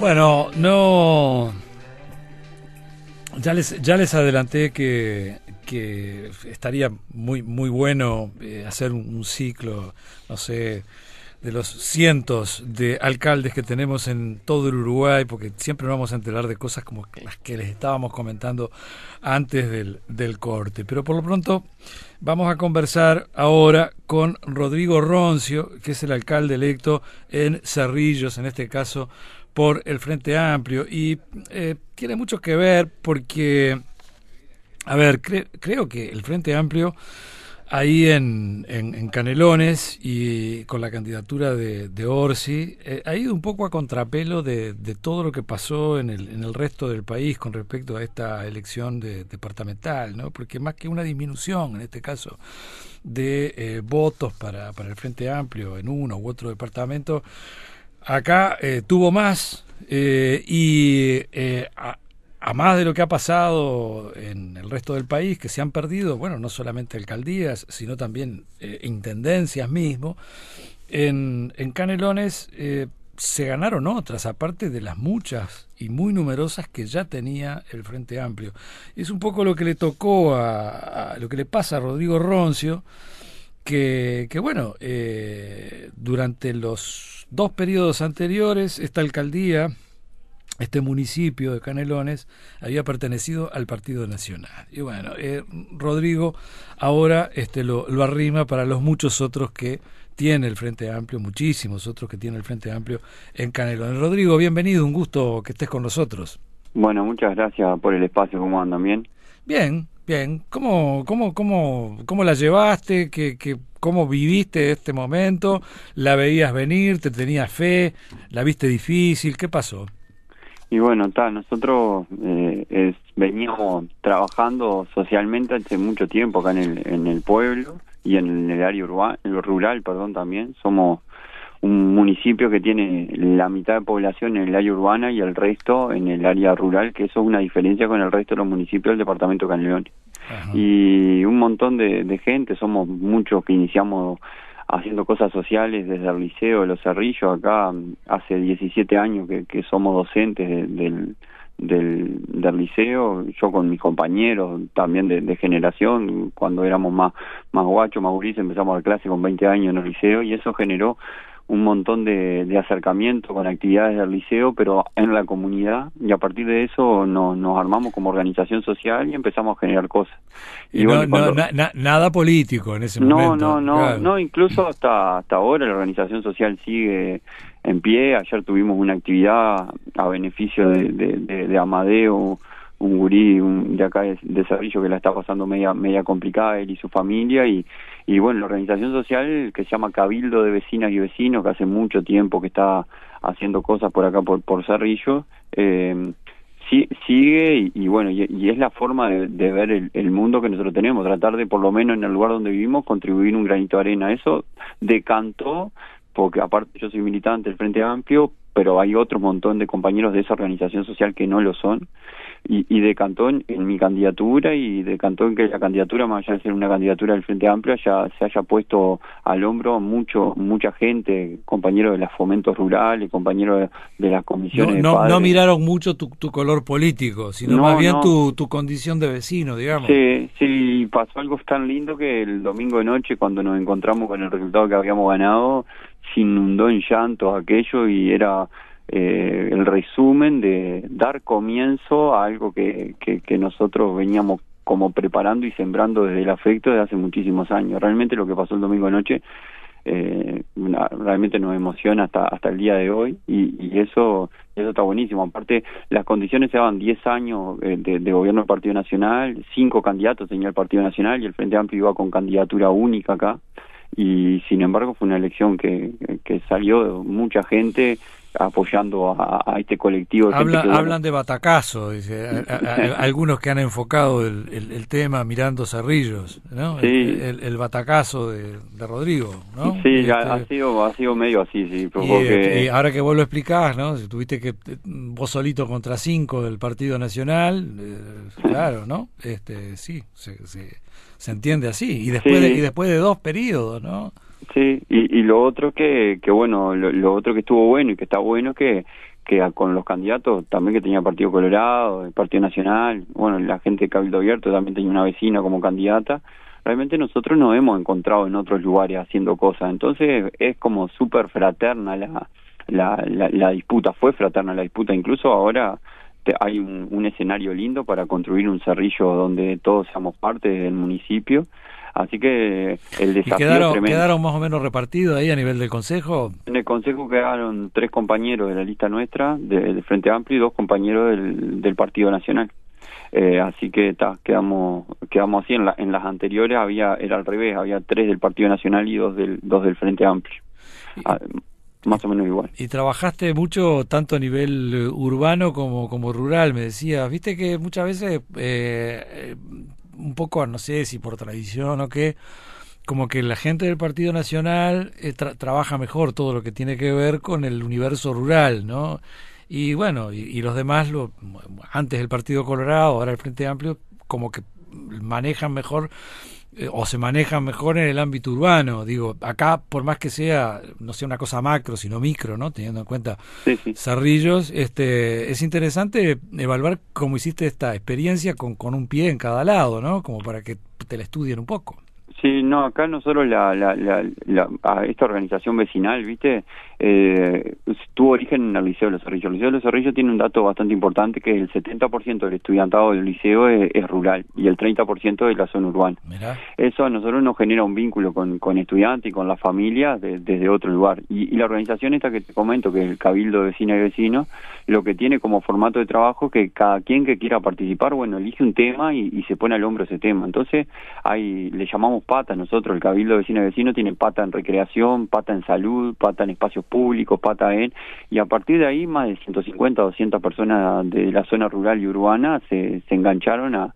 Bueno, no. Ya les, ya les adelanté que, que estaría muy, muy bueno eh, hacer un, ciclo, no sé, de los cientos de alcaldes que tenemos en todo el Uruguay, porque siempre nos vamos a enterar de cosas como las que les estábamos comentando antes del, del corte. Pero por lo pronto vamos a conversar ahora con Rodrigo Roncio, que es el alcalde electo en Cerrillos, en este caso por el Frente Amplio y eh, tiene mucho que ver porque, a ver, creo que el Frente Amplio ahí en, en, Canelones y con la candidatura de, de Orsi eh, ha ido un poco a contrapelo de, de, todo lo que pasó en el, en el resto del país con respecto a esta elección de, departamental, ¿no? porque más que una disminución en este caso de eh, votos para, para el Frente Amplio en uno u otro departamento, acá eh, tuvo más eh, y eh, a, más de lo que ha pasado en el resto del país, que se han perdido, bueno, no solamente alcaldías, sino también intendencias mismo, en, Canelones se ganaron otras, aparte de las muchas y muy numerosas que ya tenía el Frente Amplio. Es un poco lo que le tocó a, lo que le pasa a Rodrigo Roncio, que, que bueno, durante los dos periodos anteriores, esta alcaldía, este municipio de Canelones, había pertenecido al Partido Nacional. Y bueno, eh, Rodrigo ahora este, lo, lo arrima para los muchos otros que tiene el Frente Amplio, muchísimos otros que tiene el Frente Amplio en Canelones. Rodrigo, bienvenido, un gusto que estés con nosotros. Bueno, muchas gracias por el espacio, ¿cómo andan? ¿Bien? Bien, bien. ¿Cómo, cómo, cómo, cómo la llevaste? ¿Qué, qué, cómo viviste este momento, la veías venir, te tenías fe, la viste difícil, ¿qué pasó? Y bueno, está, nosotros eh, es, veníamos trabajando socialmente hace mucho tiempo acá en el, en el pueblo y en el área urbana, rural, perdón, también. Somos un municipio que tiene la mitad de población en el área urbana y el resto en el área rural, que eso es una diferencia con el resto de los municipios del departamento de Canelones y un montón de, gente, somos muchos que iniciamos haciendo cosas sociales desde el liceo de Los Cerrillos, acá hace 17 años que, somos docentes del, del, del liceo, yo con mis compañeros también de, generación, cuando éramos más, más guachos, más gurises, empezamos a clase con 20 años en el liceo y eso generó un montón de, de, acercamiento con actividades del liceo, pero en la comunidad, y a partir de eso nos, nos armamos como organización social y empezamos a generar cosas. Y, no, nada político en ese momento. No, no, no, no, incluso hasta, hasta ahora la organización social sigue en pie. Ayer tuvimos una actividad a beneficio de, de, de Amadeo, un gurí de acá de, de Cerrillo que la está pasando media media complicada él y su familia y y bueno la organización social que se llama Cabildo de Vecinas y Vecinos que hace mucho tiempo que está haciendo cosas por acá por por Cerrillo eh, sigue y, bueno y, es la forma de, ver el, el, mundo que nosotros tenemos tratar de por lo menos en el lugar donde vivimos contribuir un granito de arena. Eso decantó porque aparte yo soy militante del Frente Amplio pero hay otro montón de compañeros de esa organización social que no lo son y, y decantó en, mi candidatura y decantó en que la candidatura, más allá de ser una candidatura del Frente Amplio, ya se haya puesto al hombro mucho mucha gente, compañeros de los fomentos rurales, compañeros de, las comisiones. No, no, miraron mucho tu, tu color político, sino más bien tu, tu condición de vecino, digamos. Sí, sí, pasó algo tan lindo que el domingo de noche, cuando nos encontramos con el resultado que habíamos ganado, se inundó en llantos aquello y era eh, el resumen de dar comienzo a algo que, que, nosotros veníamos como preparando y sembrando desde el afecto desde hace muchísimos años. Realmente lo que pasó el domingo noche eh, realmente nos emociona hasta hasta el día de hoy y, y, eso eso está buenísimo. Aparte, las condiciones se daban 10 años eh, de, de, gobierno del Partido Nacional, cinco candidatos tenía el Partido Nacional y el Frente Amplio iba con candidatura única acá y sin embargo fue una elección que, que salió mucha gente apoyando a, este colectivo. hablan de batacazo, dice, algunos que han enfocado el, tema mirando cerrillos, ¿no? El, batacazo de, Rodrigo, ¿no? Sí, este, ha, sido, ha sido medio así, sí. Y, ahora que vos lo explicás, ¿no? Si tuviste que vos solito contra cinco del Partido Nacional, eh, claro, ¿no? Este, sí, se, se, entiende así. Y después, de, y después de dos periodos, ¿no? Sí, y, y lo otro que, que bueno, lo, otro que estuvo bueno y que está bueno que que con los candidatos también que tenía Partido Colorado, el Partido Nacional, bueno, la gente de Cabildo Abierto también tenía una vecina como candidata, realmente nosotros nos hemos encontrado en otros lugares haciendo cosas, entonces es como súper fraterna la, la, la, disputa, fue fraterna la disputa, incluso ahora hay un, un escenario lindo para construir un cerrillo donde todos seamos parte del municipio Así que el desafío quedaron, quedaron más o menos repartidos ahí a nivel del Consejo? En el Consejo quedaron tres compañeros de la lista nuestra, del Frente Amplio, y dos compañeros del, del Partido Nacional. Eh, así que quedamos quedamos así. En, la, en las anteriores había era al revés había tres del Partido Nacional y dos del dos del Frente Amplio. Ah, más o menos igual. y trabajaste mucho tanto a nivel eh, urbano como como rural me decías. Viste que muchas veces eh, un poco, no sé si por tradición o qué, como que la gente del Partido Nacional eh, trabaja mejor todo lo que tiene que ver con el universo rural, ¿no? Y bueno, y, los demás, lo, antes el Partido Colorado, ahora el Frente Amplio, como que manejan mejor eh, o se manejan mejor en el ámbito urbano. Digo, acá, por más que sea, no sea una cosa macro, sino micro, ¿no? Teniendo en cuenta Cerrillos, este, es interesante evaluar cómo hiciste esta experiencia con, con un pie en cada lado, ¿no? Como para que te la estudien un poco. Sí, no, acá nosotros la, la, la, esta organización vecinal, ¿viste? Eh, tuvo origen en el Liceo de los Cerrillos. El Liceo de los Cerrillos tiene un dato bastante importante que el 70% del estudiantado del liceo es, rural y el 30% de la zona urbana. Eso a nosotros nos genera un vínculo con, con estudiantes y con la familia desde otro lugar. Y, la organización esta que te comento, que es el Cabildo de Vecina y Vecinos, lo que tiene como formato de trabajo que cada quien que quiera participar, bueno, elige un tema y, y se pone al hombro ese tema. Entonces, ahí le llamamos pata nosotros, el Cabildo Vecino y Vecino tiene pata en recreación, pata en salud, pata en espacios públicos, pata en... Y a partir de ahí más de 150, 200 personas de la zona rural y urbana se, se engancharon a,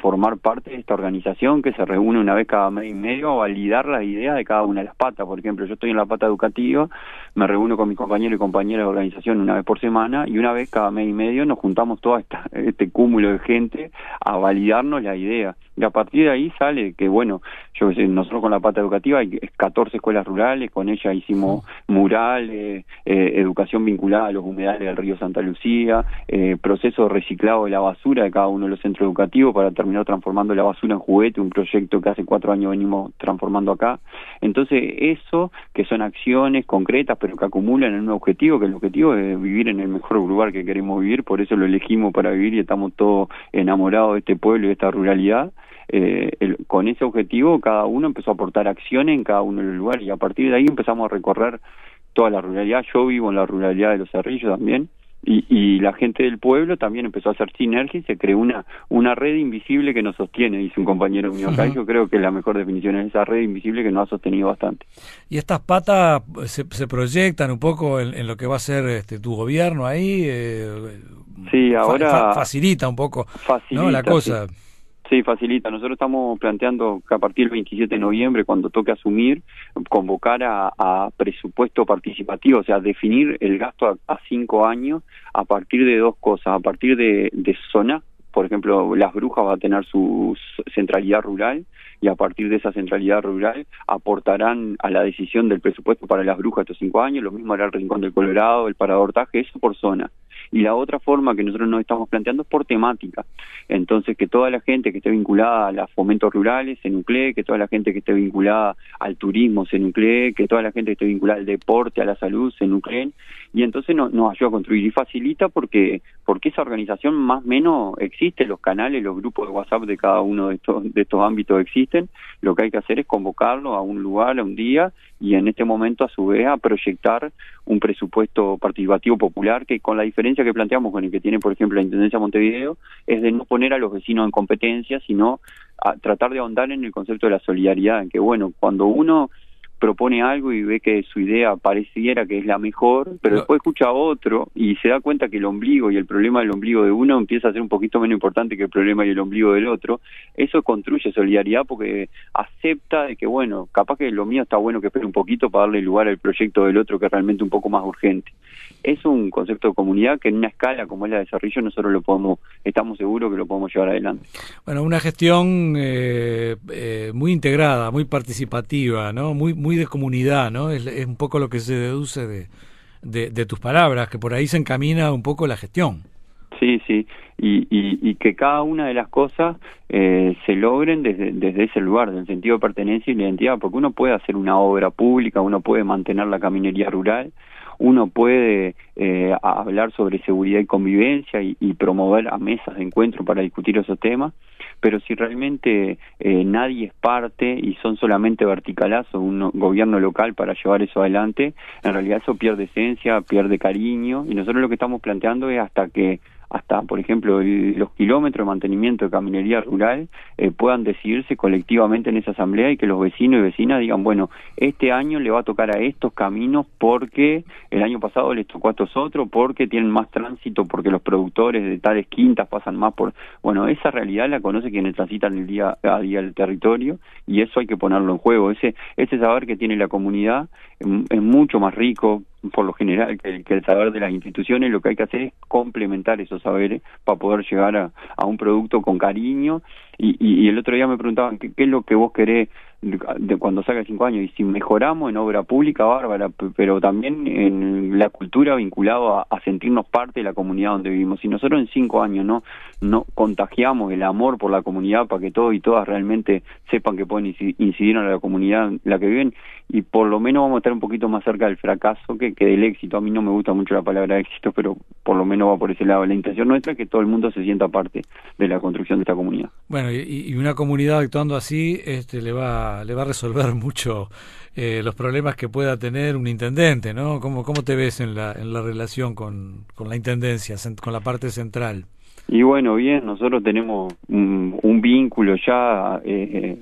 formar parte de esta organización que se reúne una vez cada mes y medio a validar las ideas de cada una de las patas. Por ejemplo, yo estoy en la pata educativa, me reúno con mis compañeros y compañeras de organización una vez por semana y una vez cada mes y medio nos juntamos todo este cúmulo de gente a validarnos la idea. Y a partir de ahí sale que, bueno, yo sé, nosotros con la pata educativa hay 14 escuelas rurales, con ella hicimos murales, eh, educación vinculada a los humedales del río Santa Lucía, eh, proceso de reciclado de la basura de cada uno de los centros educativos para terminar transformando la basura en juguete, un proyecto que hace cuatro años venimos transformando acá. Entonces, eso, que son acciones concretas, pero que acumulan en un objetivo, que el objetivo es vivir en el mejor lugar que queremos vivir, por eso lo elegimos para vivir y estamos todos enamorados de este pueblo y de esta ruralidad. Eh, con ese objetivo cada uno empezó a aportar acciones en cada uno de los lugares y a partir de ahí empezamos a recorrer toda la ruralidad. Yo vivo en la ruralidad de los Cerrillos también y, y la gente del pueblo también empezó a hacer sinergia y se creó una, una red invisible que nos sostiene, dice un compañero mío acá. Yo creo que la mejor definición es esa red invisible que nos ha sostenido bastante. ¿Y estas patas se, se proyectan un poco en, lo que va a ser este, tu gobierno ahí? Eh, sí, ahora... facilita un poco ¿no? la cosa. Sí, facilita. Nosotros estamos planteando que a partir del 27 de noviembre, cuando toque asumir, convocar a, presupuesto participativo, o sea, definir el gasto a, cinco años a partir de dos cosas, a partir de, de zona, por ejemplo, Las Brujas va a tener su centralidad rural y a partir de esa centralidad rural aportarán a la decisión del presupuesto para Las Brujas estos cinco años, lo mismo hará el Rincón del Colorado, el Parador Taje, eso por zona. Y la otra forma que nosotros nos estamos planteando es por temática. Entonces, que toda la gente que esté vinculada a los fomentos rurales se nuclee, que toda la gente que esté vinculada al turismo se nuclee, que toda la gente que esté vinculada al deporte, a la salud se nucleen. Y entonces nos, ayuda a construir y facilita porque, porque esa organización más o menos existe, los canales, los grupos de WhatsApp de cada uno de estos, de estos ámbitos existen. Lo que hay que hacer es convocarlo a un lugar, a un día, y en este momento a su vez a proyectar un presupuesto participativo popular que con la diferencia que planteamos con el que tiene por ejemplo la Intendencia de Montevideo es de no poner a los vecinos en competencia sino a tratar de ahondar en el concepto de la solidaridad en que bueno cuando uno propone algo y ve que su idea pareciera que es la mejor, pero después escucha a otro y se da cuenta que el ombligo y el problema del ombligo de uno empieza a ser un poquito menos importante que el problema y el ombligo del otro. Eso construye solidaridad porque acepta de que, bueno, capaz que lo mío está bueno que espere un poquito para darle lugar al proyecto del otro que es realmente un poco más urgente. Es un concepto de comunidad que en una escala como es la de Cerrillo nosotros lo podemos, estamos seguros que lo podemos llevar adelante. Bueno, una gestión eh, eh, muy integrada, muy participativa, ¿no? Muy, muy de comunidad, ¿no? Es, un poco lo que se deduce de, tus palabras, que por ahí se encamina un poco la gestión. Sí, sí, y, y, que cada una de las cosas eh, se logren desde, desde ese lugar, del sentido de pertenencia y la identidad, porque uno puede hacer una obra pública, uno puede mantener la caminería rural, uno puede eh, hablar sobre seguridad y convivencia y, promover a mesas de encuentro para discutir esos temas, pero si realmente eh, nadie es parte y son solamente verticalazos un gobierno local para llevar eso adelante, en realidad eso pierde esencia, pierde cariño y nosotros lo que estamos planteando es hasta que hasta, por ejemplo, los kilómetros de mantenimiento de caminería rural eh, puedan decidirse colectivamente en esa asamblea y que los vecinos y vecinas digan, bueno, este año le va a tocar a estos caminos porque el año pasado les tocó a estos otros, porque tienen más tránsito, porque los productores de tales quintas pasan más por... Bueno, esa realidad la conoce quienes transitan el día a día el territorio y eso hay que ponerlo en juego. Ese, ese saber que tiene la comunidad es mucho más rico, por lo general que, el saber de las instituciones lo que hay que hacer es complementar esos saberes para poder llegar a, un producto con cariño. Y, y, el otro día me preguntaban ¿qué, qué es lo que vos querés de cuando salga cinco años y si mejoramos en obra pública bárbara pero también en la cultura vinculado a, sentirnos parte de la comunidad donde vivimos. Si nosotros en cinco años no no contagiamos el amor por la comunidad para que todos y todas realmente sepan que pueden incidir en la comunidad en la que viven y por lo menos vamos a estar un poquito más cerca del fracaso que, que del éxito. A mí no me gusta mucho la palabra éxito pero por lo menos va por ese lado. La intención nuestra es que todo el mundo se sienta parte de la construcción de esta comunidad. Bueno y, y una comunidad actuando así este le va le va a resolver mucho eh, los problemas que pueda tener un intendente, ¿no? ¿Cómo, cómo te ves en la, en la relación con, con la intendencia, con la parte central? Y bueno, bien, nosotros tenemos un, vínculo ya eh,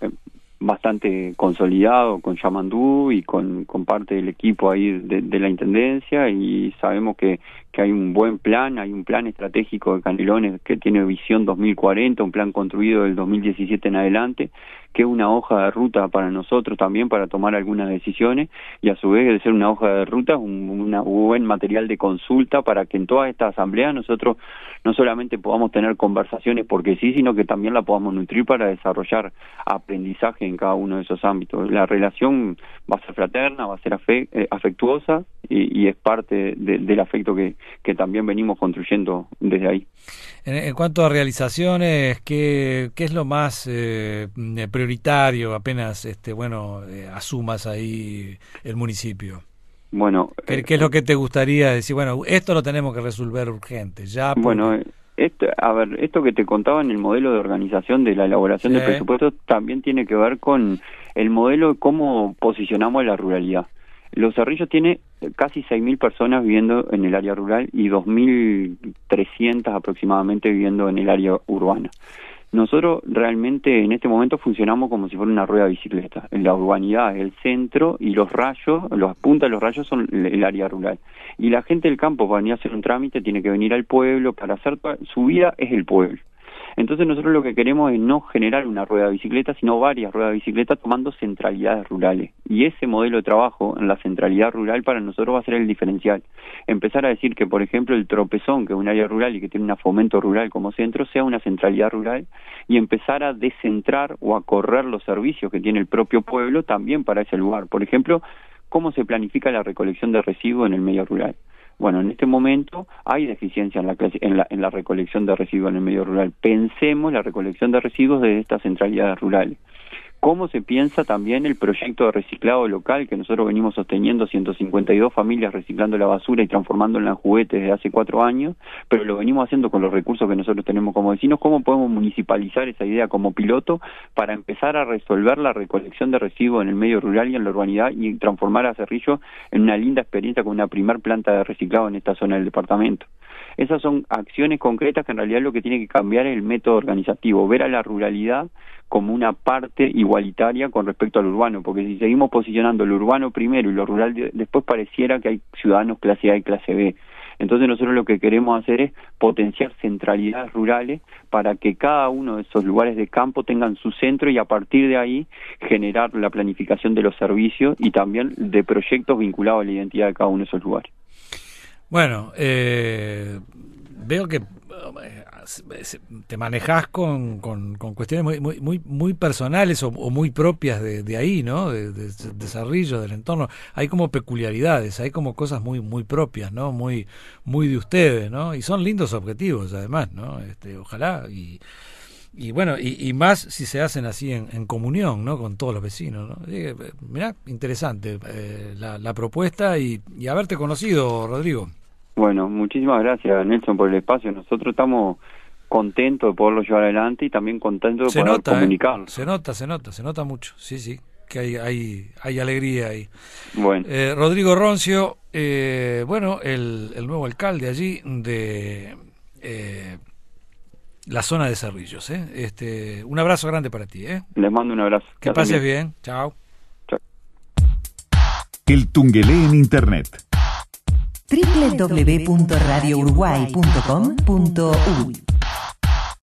eh, bastante consolidado con Yamandú y con, con parte del equipo ahí de, la Intendencia y sabemos que, que hay un buen plan, hay un plan estratégico de Canelones que tiene visión 2040, un plan construido del 2017 en adelante, que es una hoja de ruta para nosotros también para tomar algunas decisiones y a su vez de ser una hoja de ruta un una, buen material de consulta para que en toda esta asamblea nosotros no solamente podamos tener conversaciones porque sí, sino que también la podamos nutrir para desarrollar aprendizaje en cada uno de esos ámbitos. La relación va a ser fraterna, va a ser eh, afectuosa y, es parte del afecto que, que también venimos construyendo desde ahí. En, cuanto a realizaciones, ¿qué, qué es lo más eh, prioritario apenas este bueno eh, asumas ahí el municipio? Bueno, ¿Qué, es lo que te gustaría decir? Bueno, esto lo tenemos que resolver urgente, ya. Bueno, esto, a ver, esto que te contaba en el modelo de organización de la elaboración del presupuesto también tiene que ver con el modelo de cómo posicionamos la ruralidad. Los Cerrillos tiene casi 6.000 personas viviendo en el área rural y 2.300 aproximadamente viviendo en el área urbana. Nosotros realmente en este momento funcionamos como si fuera una rueda de bicicleta. La urbanidad es el centro y los rayos, los puntas de los rayos son el área rural. Y la gente del campo para venir a hacer un trámite tiene que venir al pueblo, para hacer su vida es el pueblo. Entonces nosotros lo que queremos es no generar una rueda de bicicleta, sino varias ruedas de bicicleta tomando centralidades rurales. Y ese modelo de trabajo en la centralidad rural para nosotros va a ser el diferencial. Empezar a decir que, por ejemplo, el tropezón, que es un área rural y que tiene un fomento rural como centro, sea una centralidad rural y empezar a descentrar o a correr los servicios que tiene el propio pueblo también para ese lugar. Por ejemplo, cómo se planifica la recolección de residuos en el medio rural. Bueno, en este momento hay deficiencia en la, en la, en la recolección de residuos en el medio rural. Pensemos la recolección de residuos de estas centralidades rurales cómo se piensa también el proyecto de reciclado local que nosotros venimos sosteniendo 152 familias reciclando la basura y transformándola en juguetes desde hace cuatro años, pero lo venimos haciendo con los recursos que nosotros tenemos como vecinos, cómo podemos municipalizar esa idea como piloto para empezar a resolver la recolección de residuos en el medio rural y en la urbanidad y transformar a Cerrillo en una linda experiencia con una primer planta de reciclado en esta zona del departamento. Esas son acciones concretas que en realidad lo que tiene que cambiar es el método organizativo, ver a la ruralidad como una parte igualitaria con respecto al urbano, porque si seguimos posicionando lo urbano primero y lo rural después pareciera que hay ciudadanos clase A y clase B. Entonces nosotros lo que queremos hacer es potenciar centralidades rurales para que cada uno de esos lugares de campo tengan su centro y a partir de ahí generar la planificación de los servicios y también de proyectos vinculados a la identidad de cada uno de esos lugares. Bueno, eh, veo que te manejas con, con, cuestiones muy, muy, muy, muy personales o, muy propias de, de ahí, ¿no? De, desarrollo del entorno. Hay como peculiaridades, hay como cosas muy, muy propias, ¿no? Muy, muy de ustedes, ¿no? Y son lindos objetivos, además, ¿no? Este, ojalá y y bueno, y, más si se hacen así en, comunión, ¿no? Con todos los vecinos, ¿no? mirá, interesante eh, la, la, propuesta y, y haberte conocido, Rodrigo. Bueno, muchísimas gracias Nelson por el espacio. Nosotros estamos contentos de poderlo llevar adelante y también contentos de poder ¿eh? comunicarlo. Se nota, se nota, se nota mucho. Sí, sí, que hay, hay, hay alegría ahí. Bueno. Eh, Rodrigo Roncio, eh, bueno, el, el, nuevo alcalde allí de la zona de Cerrillos. ¿eh? Este, un abrazo grande para ti. ¿eh? Les mando un abrazo. Que pases bien. Chao. Chao. El Tungelé en Internet www.radiouruguay.com.uy